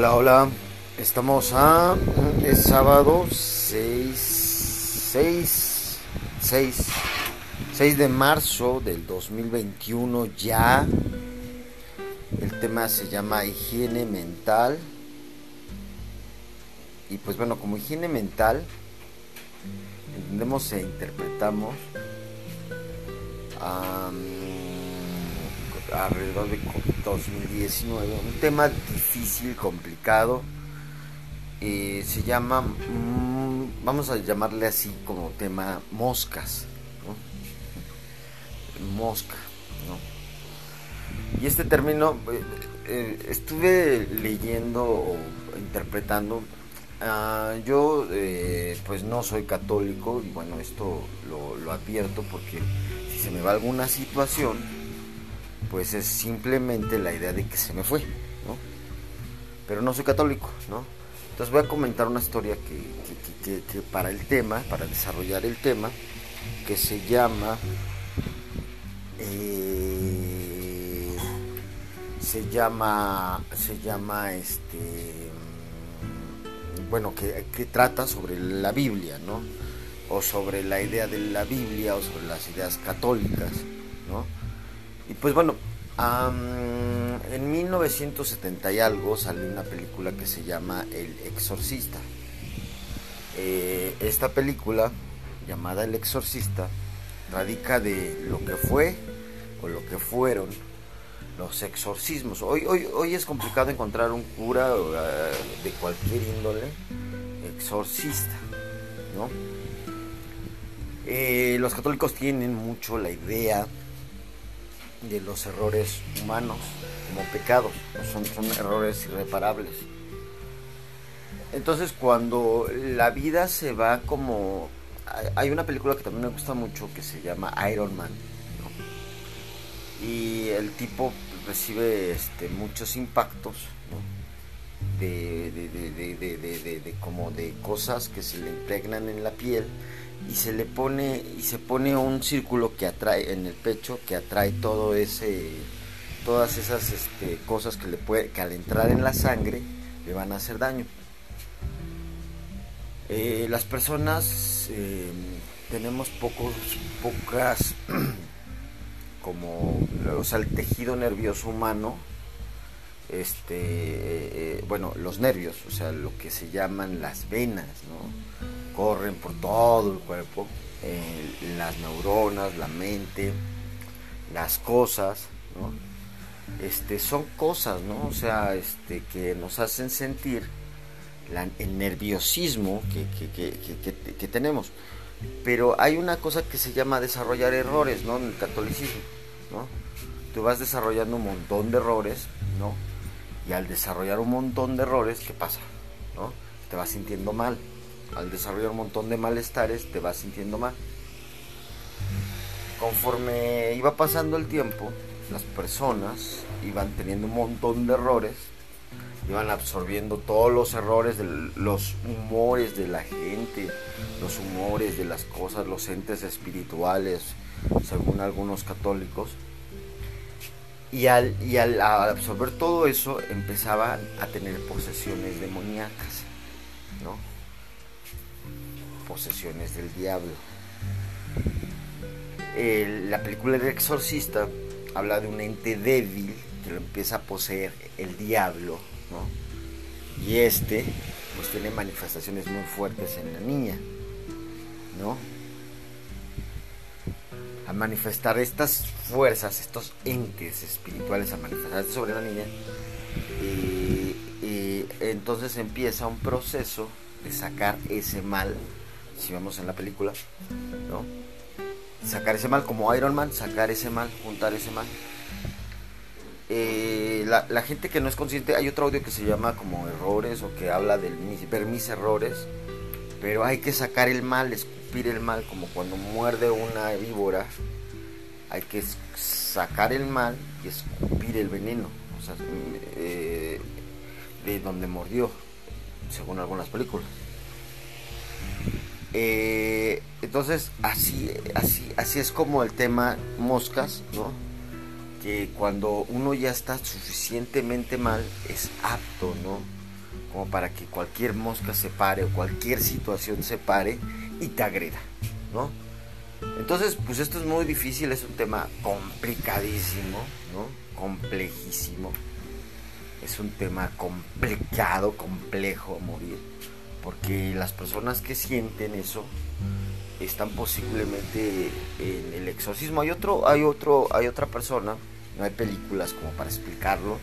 Hola, hola. Estamos a. Es sábado 6. 6. 6. 6 de marzo del 2021 ya. El tema se llama higiene mental. Y pues bueno, como higiene mental, entendemos e interpretamos alrededor de 2019, un tema difícil, complicado. Eh, se llama, mm, vamos a llamarle así como tema moscas, mosca, Y este término, eh, eh, estuve leyendo o interpretando, ah, yo pues no soy católico y bueno, esto lo, lo advierto porque si se me va alguna situación, pues es simplemente la idea de que se me fue, ¿no? Pero no soy católico, ¿no? Entonces voy a comentar una historia que, para el tema, para desarrollar el tema, que se llama... Eh, se llama se llama este bueno que, que, trata sobre la Biblia no o sobre la idea de la Biblia o sobre las ideas católicas no pues bueno, en 1970 y algo salió una película que se llama El Exorcista. Eh, esta película, llamada El Exorcista, radica de lo que fue o lo que fueron los exorcismos. Hoy, hoy, hoy es complicado encontrar un cura eh, de cualquier índole exorcista, ¿no? Eh, los católicos tienen mucho la idea de los errores humanos como pecados, son, son errores irreparables. Entonces cuando la vida se va como... Hay una película que también me gusta mucho que se llama Iron Man. Y el tipo recibe este, muchos impactos de, de, como de cosas que se le impregnan en la piel y se le pone y se pone un círculo que atrae en el pecho que atrae todo ese todas esas este, cosas que le puede que al entrar en la sangre le van a hacer daño. Eh, las personas eh, tenemos pocos pocas como o sea el tejido nervioso humano este eh, bueno los nervios o sea lo que se llaman las venas no corren por todo el cuerpo, eh, las neuronas, la mente, las cosas, ¿no? Este, son cosas, ¿no? O sea, este, que nos hacen sentir el nerviosismo que, tenemos. Pero hay una cosa que se llama desarrollar errores, ¿no? En el catolicismo, ¿no? Tú vas desarrollando un montón de errores, ¿no? Y al desarrollar un montón de errores, ¿qué pasa? ¿No? Te vas sintiendo mal al desarrollar un montón de malestares, te vas sintiendo mal. Conforme iba pasando el tiempo, las personas iban teniendo un montón de errores, iban absorbiendo todos los errores de los humores de la gente, los humores de las cosas, los entes espirituales, según algunos católicos. Y al, y al absorber todo eso empezaban a tener posesiones demoníacas, ¿no? posesiones del diablo. la película del exorcista habla de un ente débil que lo empieza a poseer el diablo, Y este pues tiene manifestaciones muy fuertes en la niña, ¿no? Al manifestar estas fuerzas, estos entes espirituales, a manifestarse sobre la niña, y entonces empieza un proceso de sacar ese mal si vemos en la película, ¿no? Sacar ese mal como Iron Man, sacar ese mal, juntar ese mal. Eh, la, gente que no es consciente, hay otro audio que se llama como errores o que habla de ver mis errores, pero hay que sacar el mal, escupir el mal, como cuando muerde una víbora, hay que sacar el mal y escupir el veneno, eh, de donde mordió, según algunas películas. Eh, entonces, así, así, así es como el tema moscas, ¿no? Que cuando uno ya está suficientemente mal, es apto, ¿no? como para que cualquier mosca se pare o cualquier situación se pare y te agreda, ¿no? Entonces, pues esto es muy difícil, es un tema complicadísimo, ¿no? Complejísimo. Es un tema complicado, complejo morir, porque las personas que sienten eso están posiblemente en el exorcismo. Hay otro, hay otro, hay otra persona, no hay películas como para explicarlo,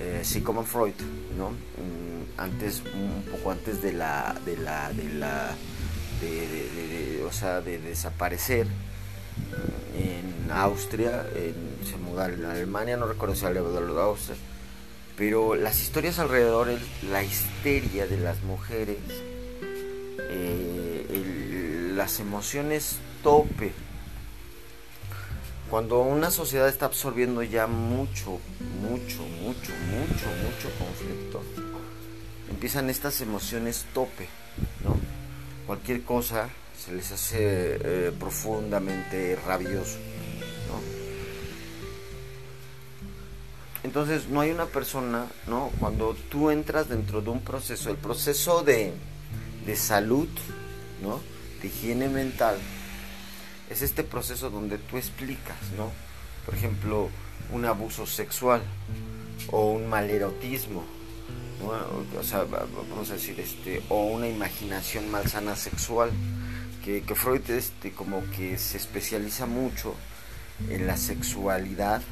eh, como Freud, ¿no? Mm, antes, un poco antes de la, de la, de la, de, o sea, de desaparecer en Austria, se muda a Alemania, no recuerdo si era de Austria, pero las historias alrededor, la histeria de las mujeres, eh, las emociones tope, cuando una sociedad está absorbiendo ya mucho, mucho, mucho, mucho, mucho conflicto, empiezan estas emociones tope, ¿no? Cualquier cosa se les hace eh, profundamente rabioso, ¿no? Entonces no hay una persona, ¿no? Cuando tú entras dentro de un proceso, el proceso de, de salud, ¿no? De higiene mental, es este proceso donde tú explicas, ¿no? Por ejemplo, un abuso sexual o un malerotismo. O sea, vamos a decir, este, o una imaginación malsana sexual, que, que Freud este, como que se especializa mucho en la sexualidad,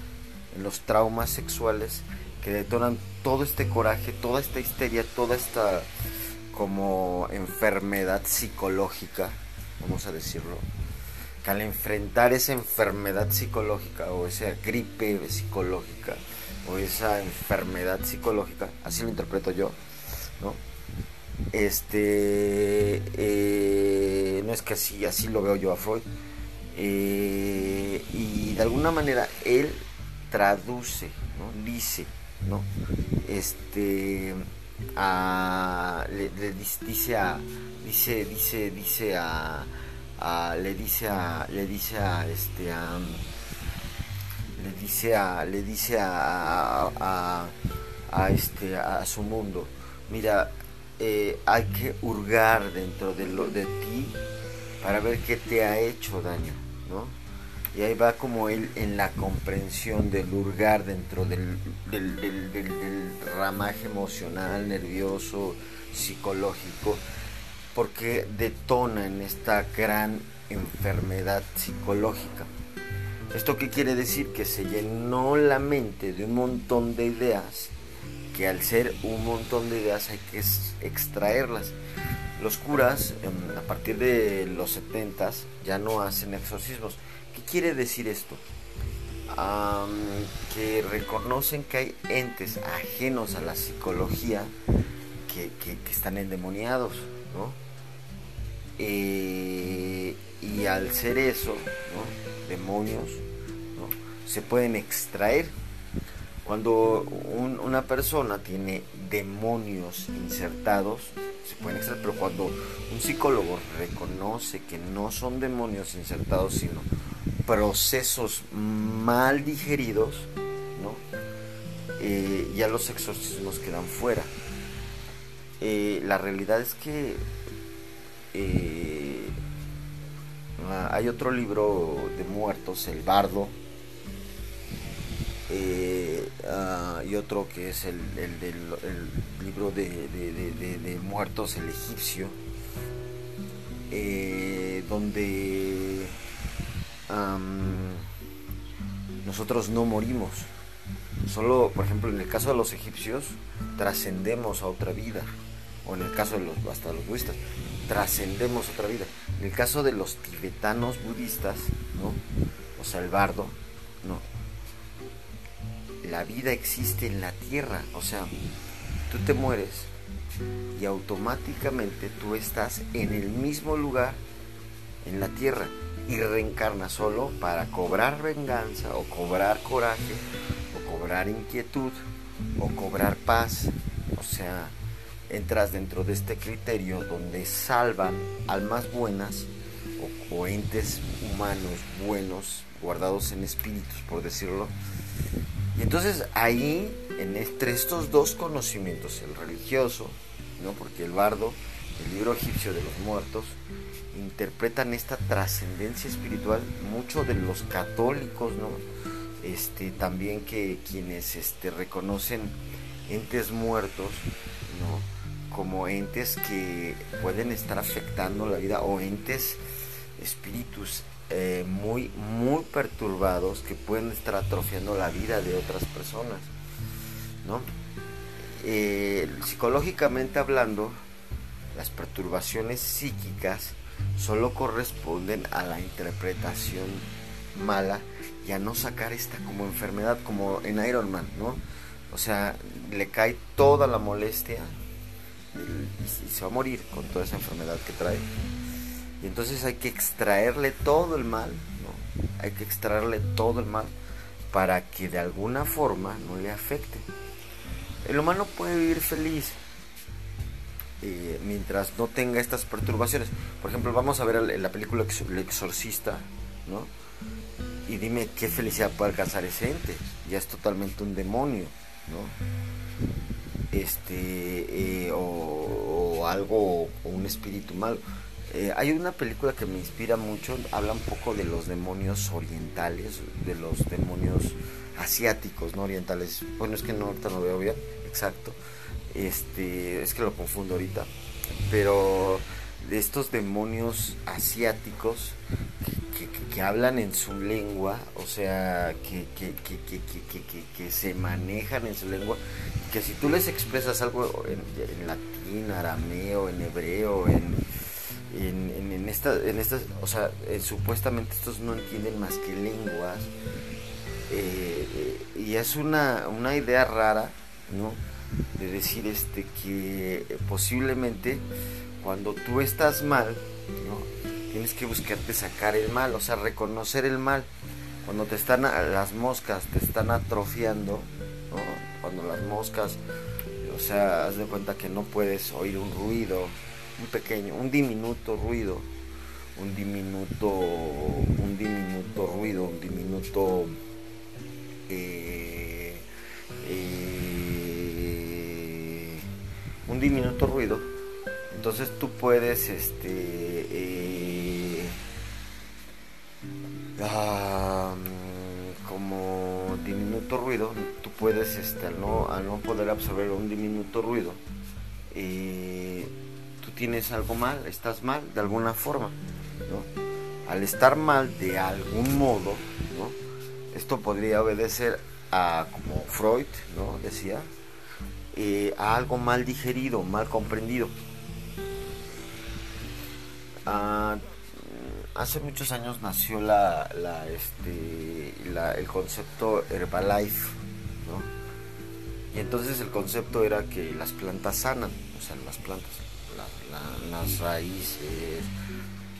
en los traumas sexuales que detonan todo este coraje, toda esta histeria, toda esta como enfermedad psicológica, vamos a decirlo, al enfrentar esa enfermedad psicológica o esa gripe psicológica o esa enfermedad psicológica, así lo interpreto yo, ¿no? Este, eh, no es que así, así lo veo yo a Freud, eh, y de alguna manera él traduce, ¿no? dice, ¿no? Este, a, le, dice a, dice, dice, dice a le dice a le dice a este a, le dice a le dice a, a, este a su mundo mira eh, hay que hurgar dentro de lo de ti para ver qué te ha hecho daño no y ahí va como él en la comprensión del hurgar dentro del, del, del, del ramaje emocional nervioso psicológico porque detona en esta gran enfermedad psicológica. ¿Esto qué quiere decir? Que se llenó la mente de un montón de ideas, que al ser un montón de ideas hay que extraerlas. Los curas, em, a partir de los 70 ya no hacen exorcismos. ¿Qué quiere decir esto? que reconocen que hay entes ajenos a la psicología que, que están endemoniados, ¿no? Eh, y al ser eso, demonios, se pueden extraer. Cuando una persona tiene demonios insertados, se pueden extraer, pero cuando un psicólogo reconoce que no son demonios insertados, sino procesos mal digeridos, eh, ya los exorcismos quedan fuera. Eh, la realidad es que eh, ah, hay otro libro de muertos, El Bardo, eh, ah, y otro que es el, libro de, muertos, El Egipcio, eh, donde nosotros no morimos. Solo, por ejemplo, en el caso de los egipcios, trascendemos a otra vida. O en el caso de los hasta los budistas, trascendemos otra vida. En el caso de los tibetanos budistas, ¿no? O sea, el bardo, no. La vida existe en la tierra, o sea, tú te mueres y automáticamente tú estás en el mismo lugar en la tierra y reencarnas solo para cobrar venganza o cobrar coraje o cobrar inquietud o cobrar paz. O sea, entras dentro de este criterio donde salvan almas buenas o, entes humanos buenos guardados en espíritus, por decirlo. Y entonces ahí en entre estos dos conocimientos, el religioso, ¿no? porque el bardo, el libro egipcio de los muertos, interpretan esta trascendencia espiritual, mucho de los católicos, ¿no? Este, también que quienes este, reconocen entes muertos, ¿no? Como entes que pueden estar afectando la vida o entes espíritus eh, muy muy perturbados que pueden estar atrofiando la vida de otras personas ¿no? Eh, psicológicamente hablando las perturbaciones psíquicas solo corresponden a la interpretación mala y a no sacar esta como enfermedad como en Iron Man no o sea le cae toda la molestia y, se va a morir con toda esa enfermedad que trae. Y entonces hay que extraerle todo el mal, ¿no? Hay que extraerle todo el mal para que de alguna forma no le afecte. El humano puede vivir feliz eh, mientras no tenga estas perturbaciones. Por ejemplo, vamos a ver la película El Exorcista, ¿no? Y dime qué felicidad puede alcanzar ese ente. Ya es totalmente un demonio, ¿no? Este eh, o, algo o un espíritu malo. Eh, hay una película que me inspira mucho, habla un poco de los demonios orientales, de los demonios asiáticos, no orientales. Bueno, es que no ahorita no veo bien, exacto. Este, es que lo confundo ahorita. Pero de estos demonios asiáticos que, hablan en su lengua, o sea, que, que, se manejan en su lengua, que si tú les expresas algo en, latín, arameo, en hebreo, en, en, en, esta, en estas, o sea, eh, supuestamente estos no entienden más que lenguas, eh, y es una, una idea rara, ¿no? De decir este que posiblemente cuando tú estás mal, tienes que buscarte sacar el mal, o sea, reconocer el mal. Cuando te están las moscas te están atrofiando, cuando las moscas, o sea, haz de cuenta que no puedes oír un ruido, un pequeño, un diminuto ruido, un diminuto, un diminuto ruido, un diminuto eh, eh, un diminuto ruido. Entonces tú puedes, este, eh, como diminuto ruido, puedes, este, al no, no poder absorber un diminuto ruido, eh, tú tienes algo mal, estás mal de alguna forma, ¿no? Al estar mal de algún modo, ¿no? Esto podría obedecer a, como Freud, ¿no? Decía, eh, a algo mal digerido, mal comprendido. Ah, hace muchos años nació la, este, el concepto Herbalife, Y entonces el concepto era que las plantas sanan, o sea, las plantas, las raíces,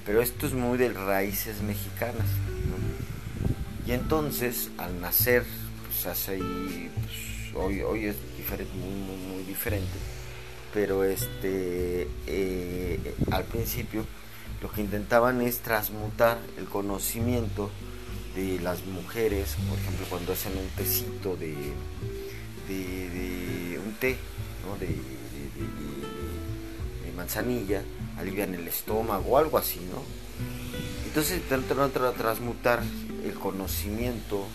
pero esto es muy de raíces mexicanas, Y entonces al nacer, pues hace pues, hoy, hoy es muy, diferente, pero este, eh, al principio lo que intentaban es transmutar el conocimiento de las mujeres, por ejemplo, cuando hacen un tecito de, de, un té, de, de, manzanilla, alivian el estómago o algo así, ¿no? Entonces intentan transmutar el conocimiento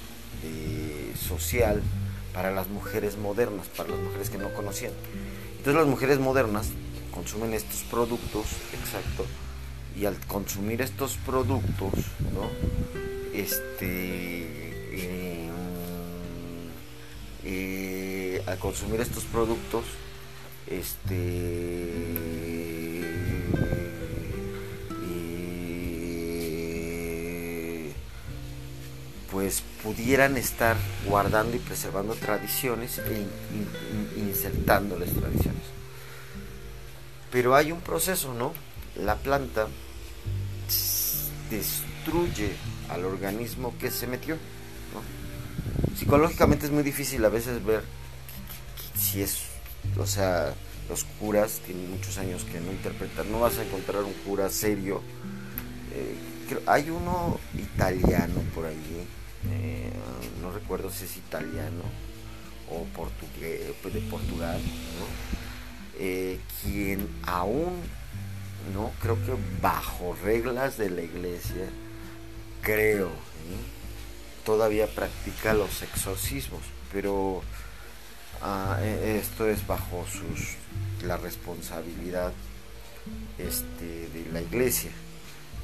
eh, social para las mujeres modernas, para las mujeres que no conocían. Entonces las mujeres modernas consumen estos productos, exacto, y al consumir estos productos, ¿no? Este, eh, eh, al consumir estos productos, este, eh, pues pudieran estar guardando y preservando tradiciones e insertando las tradiciones. Pero hay un proceso, ¿no? La planta destruye al organismo que se metió. Psicológicamente es muy difícil a veces ver si es, o sea, los curas tienen muchos años que no interpretan, no vas a encontrar un cura serio. Eh, hay uno italiano por ahí, eh, no recuerdo si es italiano o portugués, pues, de Portugal, eh, quien aún, ¿no? creo que bajo reglas de la iglesia, creo, todavía practica los exorcismos, pero ah, e, esto es bajo la responsabilidad este, de la iglesia.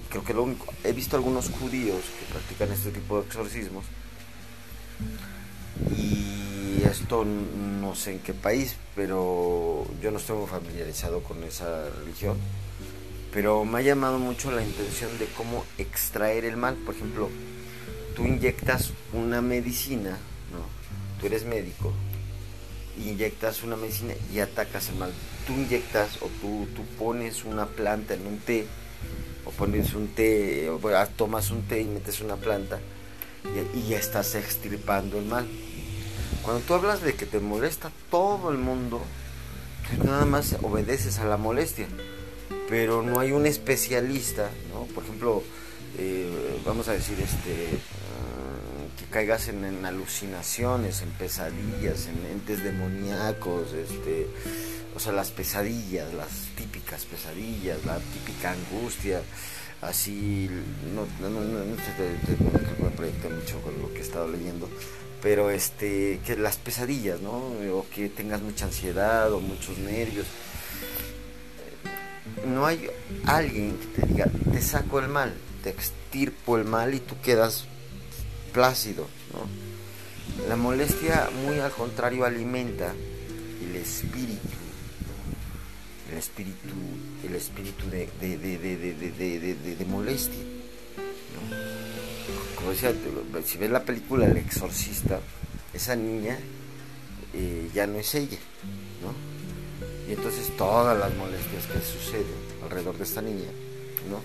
Creo que lo único, he visto algunos judíos que practican este tipo de exorcismos y esto no sé en qué país, pero yo no estoy familiarizado con esa religión. Pero me ha llamado mucho la intención de cómo extraer el mal. Por ejemplo, tú inyectas una medicina, ¿no? Tú eres médico, inyectas una medicina y atacas el mal. Tú inyectas o tú, tú pones una planta en un té, o pones un té, o tomas un té y metes una planta, y, y ya estás extirpando el mal. Cuando tú hablas de que te molesta todo el mundo, tú nada más obedeces a la molestia. Pero no hay un especialista, ¿no? Por ejemplo, eh, vamos a decir, este, ah, que caigas en, alucinaciones, en pesadillas, en entes demoníacos, este, o sea, las pesadillas, las típicas pesadillas, la típica angustia, así, no, no, no, no, me proyecte mucho con lo que he estado leyendo, pero este, que las pesadillas, ¿no? O que tengas mucha ansiedad o muchos nervios. No hay alguien que te diga, te saco el mal, te extirpo el mal y tú quedas plácido. La molestia, muy al contrario, alimenta el espíritu, el espíritu, el espíritu de, de, de, de molestia como decía, si ves la película El Exorcista, esa niña eh, ya no es ella, ¿no? Y entonces todas las molestias que suceden alrededor de esta niña, ¿no?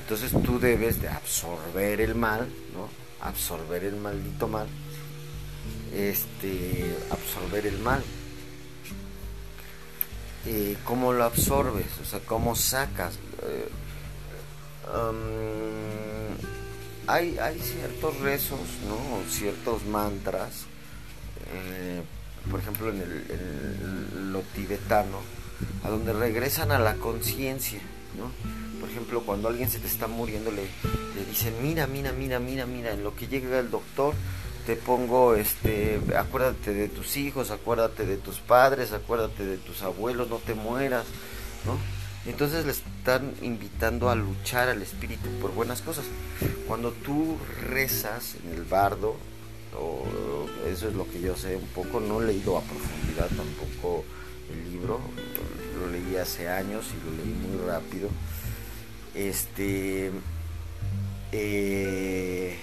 Entonces tú debes de absorber el mal, ¿no? Absorber el maldito mal, este, absorber el mal. Eh, ¿Cómo lo absorbes? O sea, ¿cómo sacas? Eh, hay, hay ciertos rezos, ¿no? ciertos mantras, eh, por ejemplo en, el, lo tibetano, a donde regresan a la conciencia, ¿no? Por ejemplo, cuando alguien se te está muriendo, le, dicen, mira, mira, mira, mira, mira, en lo que llega el doctor, te pongo, este, acuérdate de tus hijos, acuérdate de tus padres, acuérdate de tus abuelos, no te mueras, ¿no? Entonces le están invitando a luchar al espíritu por buenas cosas. Cuando tú rezas en el bardo, eso es lo que yo sé un poco, no he leído a profundidad tampoco el libro, lo leí hace años y lo leí muy rápido. Este eh,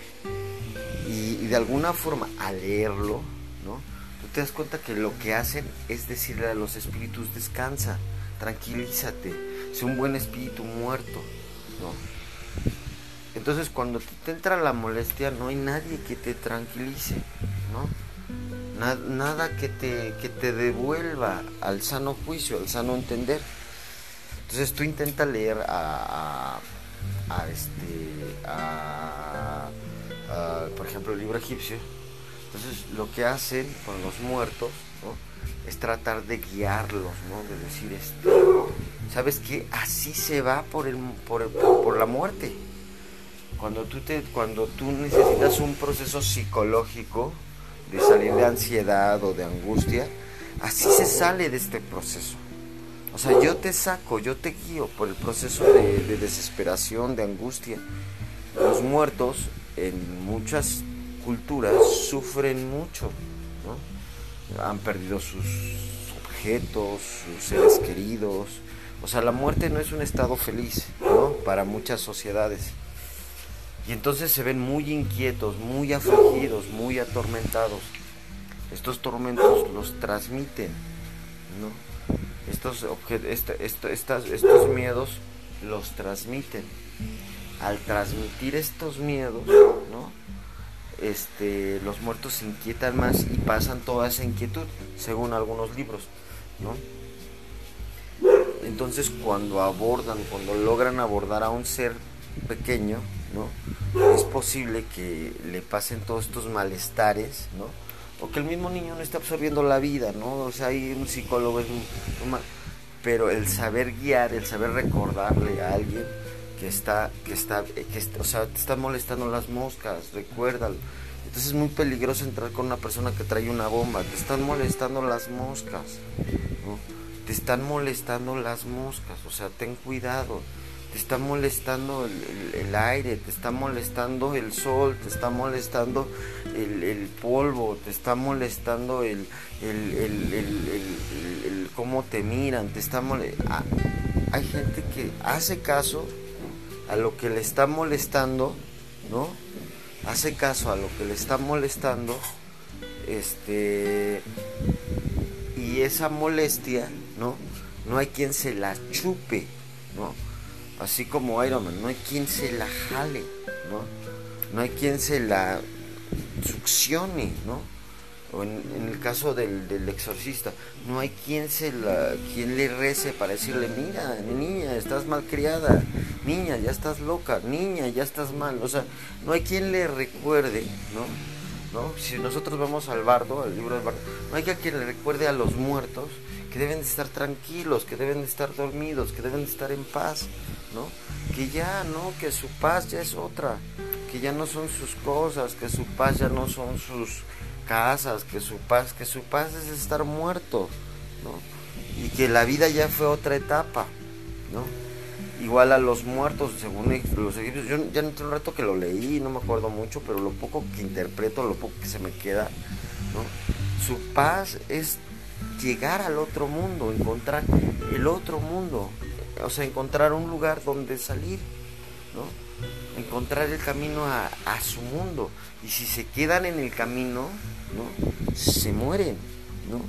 y, de alguna forma al leerlo, ¿no? Tú te das cuenta que lo que hacen es decirle a los espíritus descansa, tranquilízate, es un buen espíritu muerto, ¿no? Entonces cuando te entra la molestia no hay nadie que te tranquilice, ¿no? nada que te, que te devuelva al sano juicio, al sano entender. Entonces tú intenta leer a, a, este, a, por ejemplo, el libro egipcio. Entonces lo que hacen con los muertos es tratar de guiarlos, ¿no? de decir esto ¿Sabes qué? Así se va por, el, por, la muerte. Cuando tú, te, cuando tú necesitas un proceso psicológico de salir de ansiedad o de angustia, así se sale de este proceso. O sea, yo te saco, yo te guío por el proceso de, de desesperación, de angustia. Los muertos en muchas culturas sufren mucho, ¿no? Han perdido sus objetos, sus seres queridos, o sea, la muerte no es un estado feliz, ¿no? Para muchas sociedades. Y entonces se ven muy inquietos, muy afligidos, muy atormentados. Estos tormentos los transmiten, ¿no? Estos, estos miedos los transmiten. Al transmitir estos miedos, ¿no? Este, los muertos se inquietan más y pasan toda esa inquietud, según algunos libros, ¿no? Entonces cuando abordan, cuando logran abordar a un ser pequeño, ¿no? Es posible que le pasen todos estos malestares, ¿no? o que el mismo niño no está absorbiendo la vida, ¿no? O sea, hay un psicólogo, es pero el saber guiar, el saber recordarle a alguien que está, que está, que o sea, te están molestando las moscas, recuérdalo. Entonces es muy peligroso entrar con una persona que trae una bomba, te están molestando las moscas. Te están molestando las moscas, o sea, ten cuidado te está molestando el, aire, te está molestando el sol, te está molestando el, polvo, te está molestando el, el, cómo te miran, te está ah, hay gente que hace caso a lo que le está molestando, ¿no? Hace caso a lo que le está molestando, este, y esa molestia, ¿no? No hay quien se la chupe, ¿no? Así como Iron Man, no hay quien se la jale, ¿no? No hay quien se la succione, ¿no? O en, el caso del, exorcista, no hay quien se la, quien le rece para decirle, mira, niña, estás mal criada, niña, ya estás loca, niña, ya estás mal, o sea, no hay quien le recuerde, ¿no? ¿No? Si nosotros vamos al bardo, al libro del bardo, no hay quien le recuerde a los muertos que deben de estar tranquilos, que deben de estar dormidos, que deben de estar en paz, ¿no? Que ya, ¿no? Que su paz ya es otra, que ya no son sus cosas, que su paz ya no son sus casas, que su paz, que su paz es estar muerto. Y que la vida ya fue otra etapa, ¿no? Igual a los muertos, según los egipcios, yo ya no un rato que lo leí, no me acuerdo mucho, pero lo poco que interpreto, lo poco que se me queda. Su paz es llegar al otro mundo, encontrar el otro mundo, o sea, encontrar un lugar donde salir, ¿no? Encontrar el camino a, su mundo. Y si se quedan en el camino, ¿no? Se mueren, ¿no?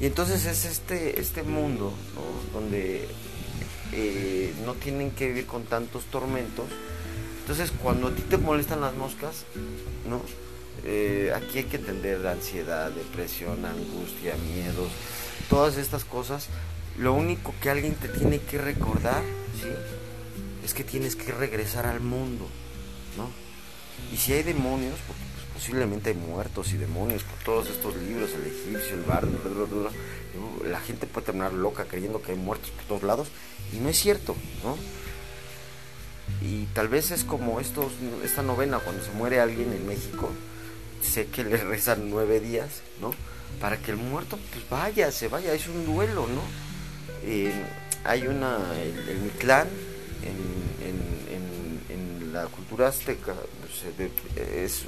Y entonces es este, este mundo, ¿no? Donde eh, no tienen que vivir con tantos tormentos. Entonces, cuando a ti te molestan las moscas, ¿no? Eh, aquí hay que entender la ansiedad, depresión, angustia, miedos, todas estas cosas lo único que alguien te tiene que recordar, ¿sí? Es que tienes que regresar al mundo, ¿no? Y si hay demonios, porque pues, posiblemente hay muertos y demonios por todos estos libros, el egipcio, el bardo, la gente puede terminar loca creyendo que hay muertos por todos lados y no es cierto, ¿no? Y tal vez es como estos, esta novena cuando se muere alguien en México, sé que le rezan nueve días, ¿no? Para que el muerto pues vaya, se vaya, es un duelo, ¿no? Hay una, el, el Mictlán, en, en, la cultura azteca, es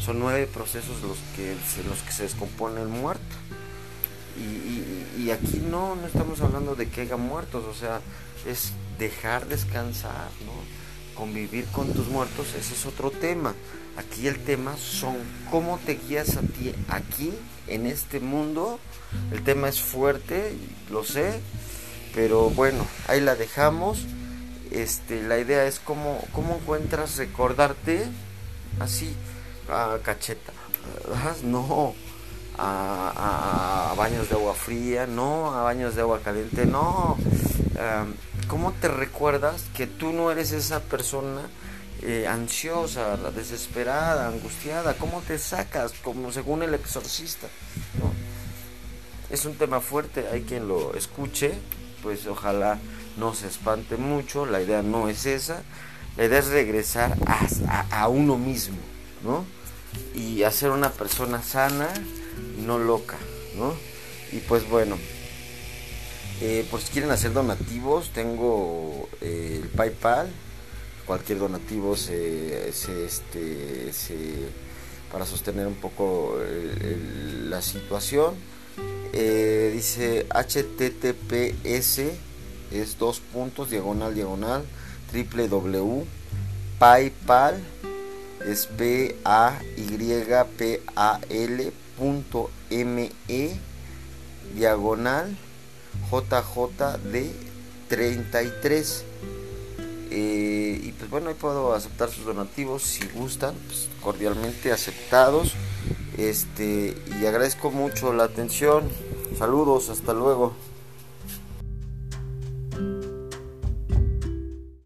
son nueve procesos los que, los que se descompone el muerto. Y, aquí no, no estamos hablando de que haya muertos, o sea, es dejar descansar, ¿no? convivir con tus muertos, ese es otro tema. Aquí el tema son cómo te guías a ti aquí, en este mundo. El tema es fuerte, lo sé, pero bueno, ahí la dejamos. Este, la idea es cómo, cómo encuentras recordarte así, a cacheta. No, a, baños de agua fría, no, a baños de agua caliente, no. ¿Cómo te recuerdas que tú no eres esa persona? Eh, ansiosa, desesperada, angustiada, ¿cómo te sacas? Como según el exorcista. Es un tema fuerte, hay quien lo escuche, pues ojalá no se espante mucho, la idea no es esa, la idea es regresar a, uno mismo, ¿no? Y hacer una persona sana no loca, ¿no? Y pues bueno, eh, por si quieren hacer donativos, tengo eh, el PayPal, cualquier donativo se, este, para sostener un poco la situación. Eh, dice https es dos puntos diagonal diagonal www paypal es p a y p a l punto m e diagonal jjd 33 eh, y pues bueno, ahí puedo aceptar sus donativos si gustan, pues, cordialmente aceptados. Este, y agradezco mucho la atención. Saludos, hasta luego.